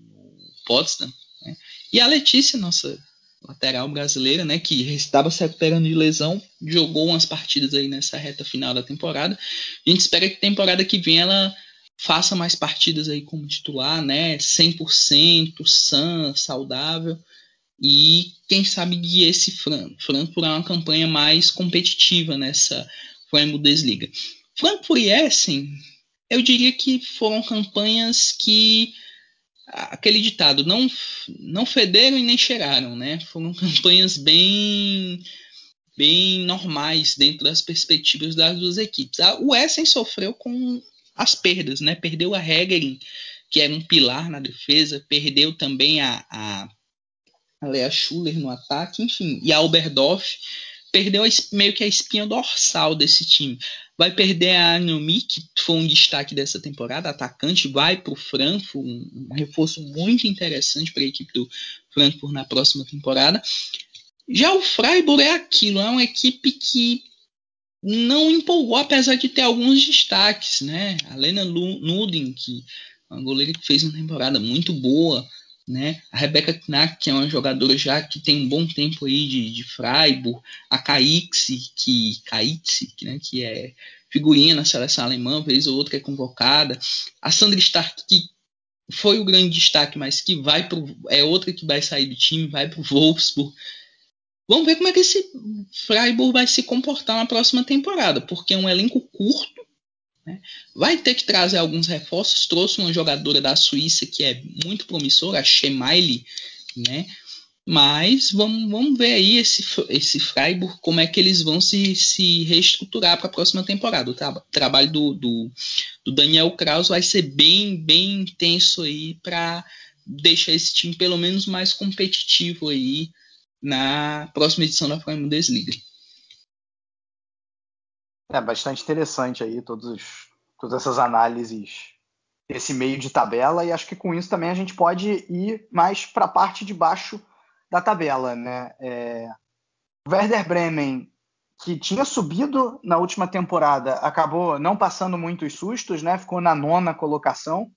Potsdam. Né? E a Letícia, nossa lateral brasileira, né, que estava se recuperando de lesão, jogou umas partidas aí nessa reta final da temporada. A gente espera que temporada que vem ela faça mais partidas aí como titular, né? 100%, sã, saudável. E quem sabe guie esse Frankfurt a uma campanha mais competitiva nessa Bundesliga. Frankfurt e Essen, eu diria que foram campanhas que aquele ditado não não federam e nem cheiraram, né? Foram campanhas bem bem normais dentro das perspectivas das duas equipes. O Essen sofreu com as perdas, né? Perdeu a Hegerin, que era um pilar na defesa, perdeu também a, a, a Lea Schuller no ataque, enfim, e a Alberdorf perdeu a, meio que a espinha dorsal desse time. Vai perder a Anomi, que foi um destaque dessa temporada, atacante, vai para o Frankfurt, um, um reforço muito interessante para a equipe do Frankfurt na próxima temporada. Já o Freiburg é aquilo, é uma equipe que não empolgou, apesar de ter alguns destaques, né? A Lena Nudin, que é uma goleira que fez uma temporada muito boa, né? A Rebecca Knack, que é uma jogadora já que tem um bom tempo aí de, de Freiburg, a Caixi, que Caixi, né? que é figurinha na seleção alemã, vez ou outra é convocada, a Sandra Stark, que foi o grande destaque, mas que vai pro, é outra que vai sair do time, vai para o Wolfsburg. Vamos ver como é que esse Freiburg vai se comportar na próxima temporada, porque é um elenco curto. Né? Vai ter que trazer alguns reforços. Trouxe uma jogadora da Suíça que é muito promissora, a Schmeile, né? Mas vamos, vamos ver aí esse, esse Freiburg, como é que eles vão se, se reestruturar para a próxima temporada. O tra trabalho do, do, do, Daniel Kraus vai ser bem, bem intenso aí para deixar esse time pelo menos mais competitivo aí na próxima edição da Bundesliga. É bastante interessante aí todos, todas essas análises desse meio de tabela e acho que com isso também a gente pode ir mais para a parte de baixo da tabela, né? É, Werder Bremen que tinha subido na última temporada acabou não passando muitos sustos, né? Ficou na nona colocação.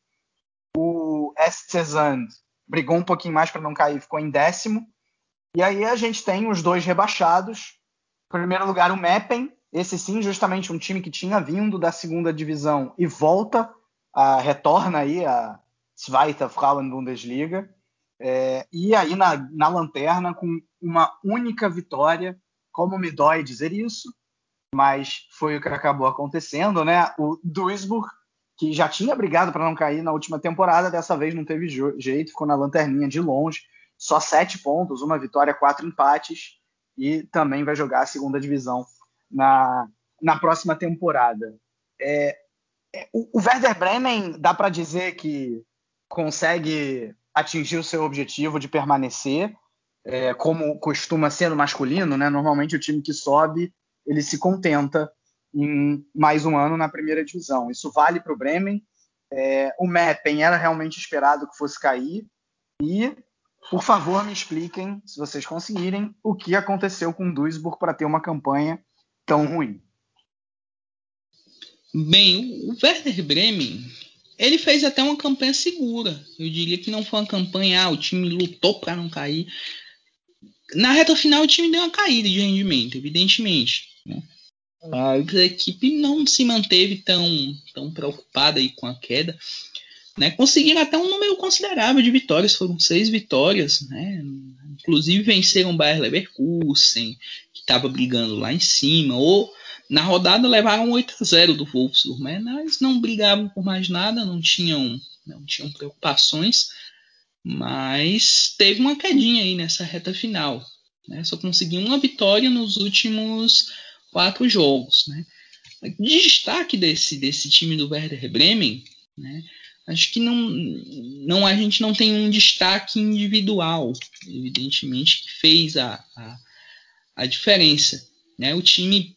O Estzand brigou um pouquinho mais para não cair, ficou em décimo. E aí a gente tem os dois rebaixados. Em primeiro lugar, o Meppen. Esse sim, justamente um time que tinha vindo da segunda divisão e volta, a, retorna aí a Zweite Frauen Bundesliga. É, e aí na, na lanterna com uma única vitória. Como me dói dizer isso, mas foi o que acabou acontecendo, né? O Duisburg, que já tinha brigado para não cair na última temporada, dessa vez não teve jeito, ficou na lanterninha de longe só sete pontos, uma vitória, quatro empates, e também vai jogar a segunda divisão na, na próxima temporada. É, é, o, o Werder Bremen dá para dizer que consegue atingir o seu objetivo de permanecer, é, como costuma ser no masculino, né? Normalmente o time que sobe ele se contenta em mais um ano na primeira divisão. Isso vale para o Bremen. É, o Meppen era realmente esperado que fosse cair e por favor, me expliquem, se vocês conseguirem, o que aconteceu com o Duisburg para ter uma campanha tão ruim. Bem, o Werder Bremen, ele fez até uma campanha segura. Eu diria que não foi uma campanha, ah, o time lutou para não cair. Na reta final, o time deu uma caída de rendimento, evidentemente. Né? Mas a equipe não se manteve tão, tão preocupada aí com a queda né, conseguiram até um número considerável de vitórias, foram seis vitórias, né, inclusive venceram o Bayer Leverkusen, que estava brigando lá em cima, ou na rodada levaram 8 a 0 do Wolfsburg, né, mas não brigavam por mais nada, não tinham, não tinham preocupações, mas teve uma quedinha aí nessa reta final, né, só conseguiu uma vitória nos últimos quatro jogos, né. Destaque desse, desse time do Werder Bremen, né, acho que não, não a gente não tem um destaque individual, evidentemente, que fez a, a, a diferença. Né? O time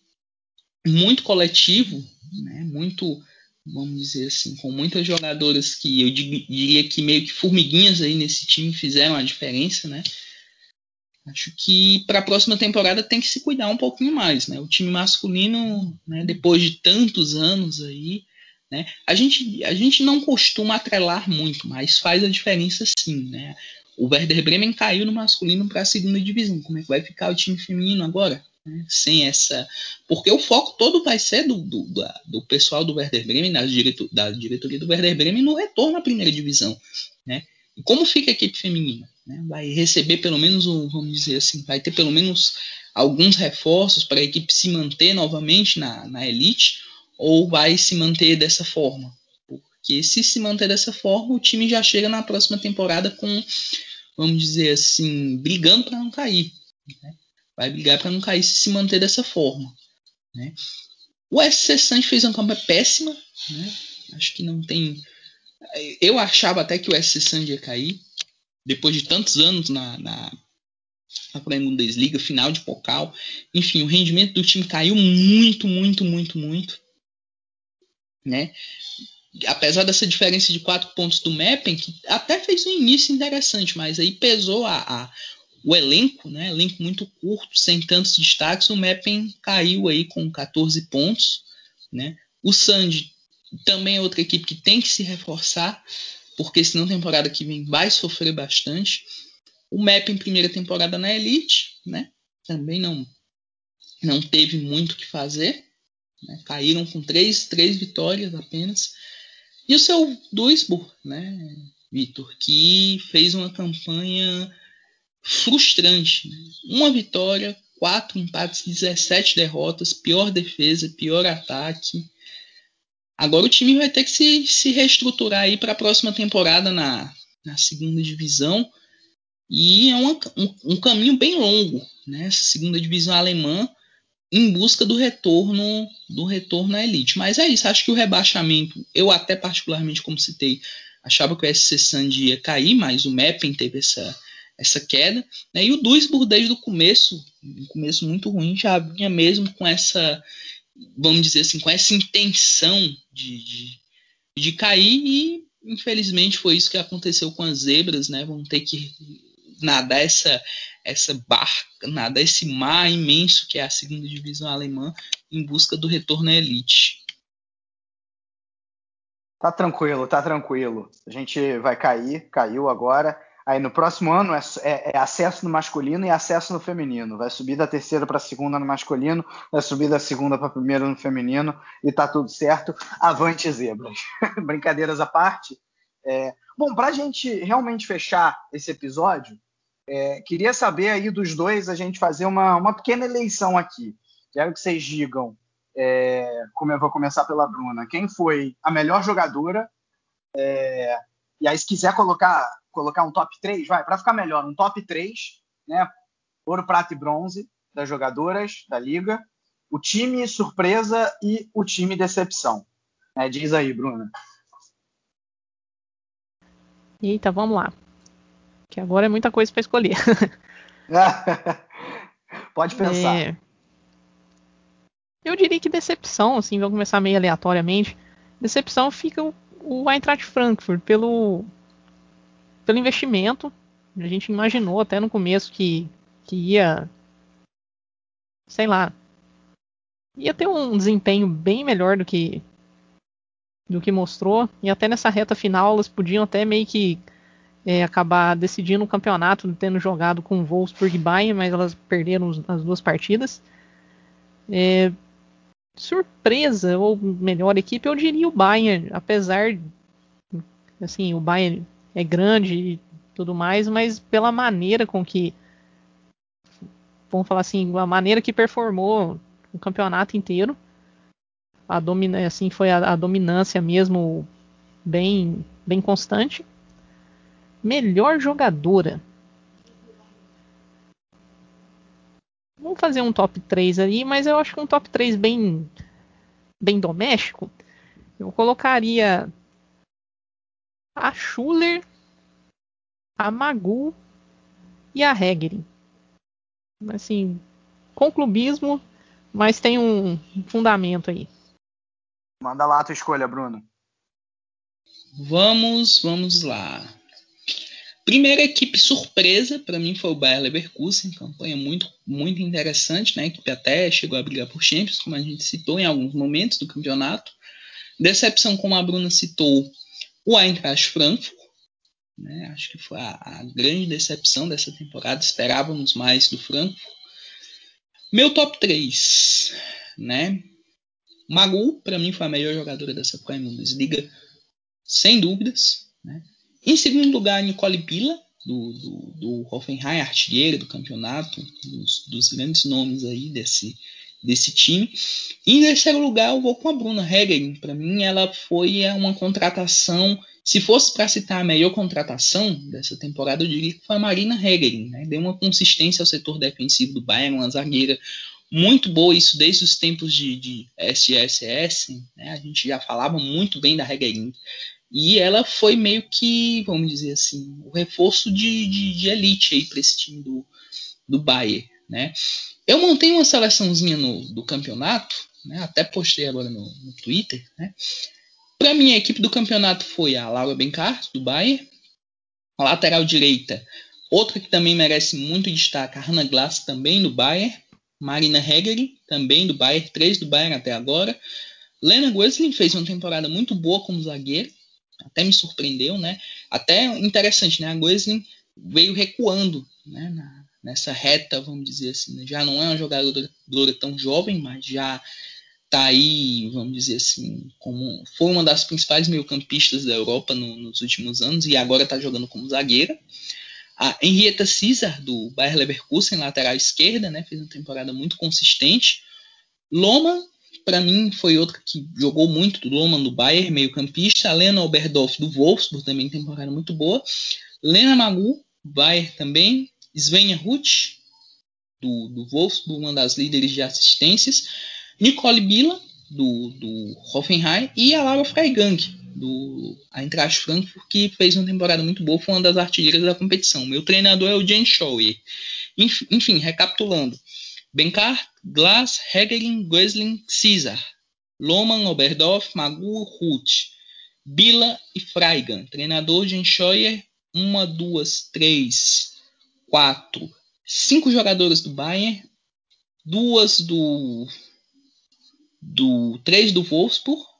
muito coletivo, né? muito, vamos dizer assim, com muitas jogadoras que eu diria que meio que formiguinhas aí nesse time fizeram a diferença, né? Acho que para a próxima temporada tem que se cuidar um pouquinho mais, né? O time masculino, né, depois de tantos anos aí, né? A, gente, a gente não costuma atrelar muito, mas faz a diferença sim. Né? O Werder Bremen caiu no masculino para a segunda divisão. Como é que vai ficar o time feminino agora? Né? Sem essa. Porque o foco todo vai ser do, do, do pessoal do Werder Bremen, da, diretor, da diretoria do Werder Bremen, no retorno à primeira divisão. Né? E como fica a equipe feminina? Né? Vai receber pelo menos, um, vamos dizer assim, vai ter pelo menos alguns reforços para a equipe se manter novamente na, na elite ou vai se manter dessa forma? Porque se se manter dessa forma, o time já chega na próxima temporada com, vamos dizer assim, brigando para não cair. Né? Vai brigar para não cair se se manter dessa forma. Né? O SC Santos fez uma campanha péssima. Né? Acho que não tem. Eu achava até que o SC Santos ia cair. Depois de tantos anos na, na, na Bundesliga, final de Pokal. Enfim, o rendimento do time caiu muito, muito, muito, muito né? Apesar dessa diferença de quatro pontos do Meppen, que até fez um início interessante, mas aí pesou a, a o elenco, né? Elenco muito curto, sem tantos destaques. O Meppen caiu aí com 14 pontos, né? O Sandy também é outra equipe que tem que se reforçar, porque senão temporada que vem vai sofrer bastante. O Meppen primeira temporada na Elite, né? Também não não teve muito o que fazer, né? Caíram com três, três vitórias apenas. E o seu Duisburg, né, Vitor, que fez uma campanha frustrante. Né? Uma vitória, quatro empates, 17 derrotas, pior defesa, pior ataque. Agora o time vai ter que se, se reestruturar aí para a próxima temporada na, na segunda divisão. E é uma, um, um, caminho bem longo, né? Essa segunda divisão alemã em busca do retorno do retorno à elite. Mas é isso, acho que o rebaixamento, eu até particularmente, como citei, achava que o SC Sand ia cair, mas o Meppen teve essa, essa queda. Né? E o Duisburg, desde o começo, um começo muito ruim, já vinha mesmo com essa, vamos dizer assim, com essa intenção de, de, de cair e infelizmente foi isso que aconteceu com as zebras, né? Vão ter que nadar essa essa barca, nadar esse mar imenso que é a segunda divisão alemã em busca do retorno à elite. Tá tranquilo, tá tranquilo. A gente vai cair, caiu agora. Aí no próximo ano é, é, é acesso no masculino e acesso no feminino. Vai subir da terceira para a segunda no masculino, vai subir da segunda para a primeira no feminino e tá tudo certo. Avante zebras. [laughs] Brincadeiras à parte. É, bom, para a gente realmente fechar esse episódio, é, queria saber aí dos dois a gente fazer uma, uma pequena eleição aqui. Quero que vocês digam, é, como eu vou começar pela Bruna, quem foi a melhor jogadora. É, e aí, se quiser colocar, colocar um top 3, vai, para ficar melhor, um top 3, né? Ouro, prata e bronze das jogadoras da liga, o time surpresa e o time decepção. É, diz aí, Bruna. Eita, vamos lá. Que agora é muita coisa para escolher. [laughs] Pode pensar. É... Eu diria que decepção, assim, vamos começar meio aleatoriamente. Decepção fica o, o Eintracht Frankfurt pelo pelo investimento. A gente imaginou até no começo que, que ia, sei lá, ia ter um desempenho bem melhor do que do que mostrou. E até nessa reta final elas podiam até meio que é, acabar decidindo o campeonato, tendo jogado com Wolfsburg e Bayern, mas elas perderam as duas partidas. É, surpresa, ou melhor equipe, eu diria o Bayern, apesar assim, o Bayern é grande e tudo mais, mas pela maneira com que vamos falar assim, a maneira que performou o campeonato inteiro, a domina, assim foi a, a dominância mesmo bem bem constante. Melhor jogadora. Vamos fazer um top 3 aí, mas eu acho que um top 3 bem, bem doméstico. Eu colocaria a Schuller, a Magu e a Hegerin. Assim, com clubismo, mas tem um fundamento aí. Manda lá a tua escolha, Bruno. Vamos, vamos lá. Primeira equipe surpresa para mim foi o Bayer Leverkusen, campanha muito muito interessante, né? A equipe até chegou a brigar por Champions, como a gente citou em alguns momentos do campeonato. Decepção, como a Bruna citou, o Eintracht Frankfurt, né? Acho que foi a, a grande decepção dessa temporada. Esperávamos mais do Frankfurt. Meu top 3, né? Magu, para mim, foi a melhor jogadora dessa Premier Bundesliga, sem dúvidas. Né? Em segundo lugar, Nicole Pila, do, do, do Hoffenheim, artilheira do campeonato, dos, dos, grandes nomes aí desse, desse time. E em terceiro lugar, eu vou com a Bruna Hegering. Para mim, ela foi uma contratação. Se fosse para citar a melhor contratação dessa temporada, eu diria que foi a Marina Hegering. Né? Deu uma consistência ao setor defensivo do Bayern, uma zagueira muito boa, isso desde os tempos de, de SSS. Né? A gente já falava muito bem da Hegering. E ela foi meio que, vamos dizer assim, o reforço de, de, de elite aí para esse time do, do Bayern, né? Eu montei uma seleçãozinha no, do campeonato, né? até postei agora no, no Twitter, né? Para mim, a equipe do campeonato foi a Laura Bencar, do Bayern, a lateral direita, outra que também merece muito destaque, a Hannah Glass, também do Bayern, Marina Hegeri, também do Bayern, três do Bayern até agora. Lena Gosling fez uma temporada muito boa como zagueiro, até me surpreendeu, né? Até interessante, né? A Gosling veio recuando, né? Na, nessa reta, vamos dizer assim, né? já não é uma jogadora tão jovem, mas já tá aí, vamos dizer assim, como foi uma das principais meio-campistas da Europa no, nos últimos anos e agora está jogando como zagueira. A Henrietta Caesar, do Bayer Leverkusen, lateral esquerda, né? Fez uma temporada muito consistente. Loman, para mim, foi outra que jogou muito, do Loman do Bayern, meio campista. Lena Oberdorf, do Wolfsburg, também temporada muito boa. Lena Magu, Bayern também. Svenja Ruth, do, do Wolfsburg, uma das líderes de assistências. Nicole Bila, do, do Hoffenheim. E a Laura Freigang, do Eintracht Frankfurt, que fez uma temporada muito boa, foi uma das artilheiras da competição. Meu treinador é o Jen Schauer. Enfim, recapitulando. Benkar, Glass, Hegelin, Gösling, Caesar. Loman, Oberdorf, Magu, Ruth. Bila e Freigan. Treinador Jen Scheuer. Uma, duas, três, quatro, cinco jogadores do Bayern. Duas do. do três do Wolfsburg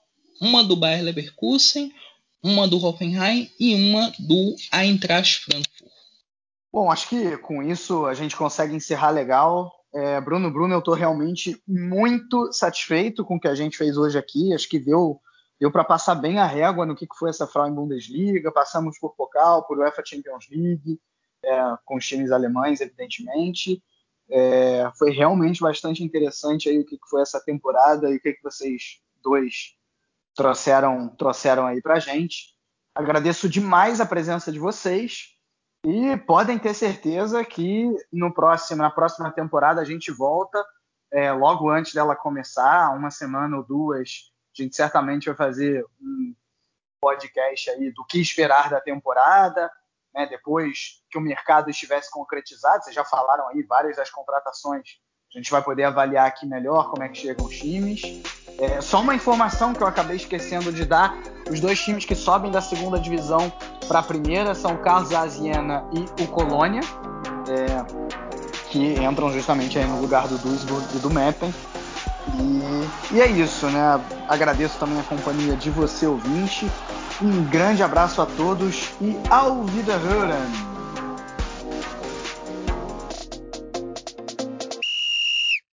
uma do Bayer Leverkusen, uma do Hoffenheim e uma do Eintracht Frankfurt. Bom, acho que com isso a gente consegue encerrar legal. É, Bruno, Bruno, eu estou realmente muito satisfeito com o que a gente fez hoje aqui. Acho que deu, deu para passar bem a régua no que, que foi essa Frauen Bundesliga. Passamos por Pokal, por UEFA Champions League, é, com os times alemães, evidentemente. É, foi realmente bastante interessante aí o que, que foi essa temporada e o que, que vocês dois trouxeram, trouxeram aí para gente. Agradeço demais a presença de vocês e podem ter certeza que no próximo, na próxima temporada a gente volta é, logo antes dela começar, uma semana ou duas. A gente certamente vai fazer um podcast aí do que esperar da temporada, né, depois que o mercado estivesse concretizado. Vocês já falaram aí várias das contratações. A gente vai poder avaliar aqui melhor como é que chegam os times. É, só uma informação que eu acabei esquecendo de dar: os dois times que sobem da segunda divisão para a primeira são Carlos Aziena e o Colônia, é, que entram justamente aí no lugar do Duisburg e do Meppen. E, e, é isso, né? Agradeço também a companhia de você, ouvinte. Um grande abraço a todos e ao Wiederhören!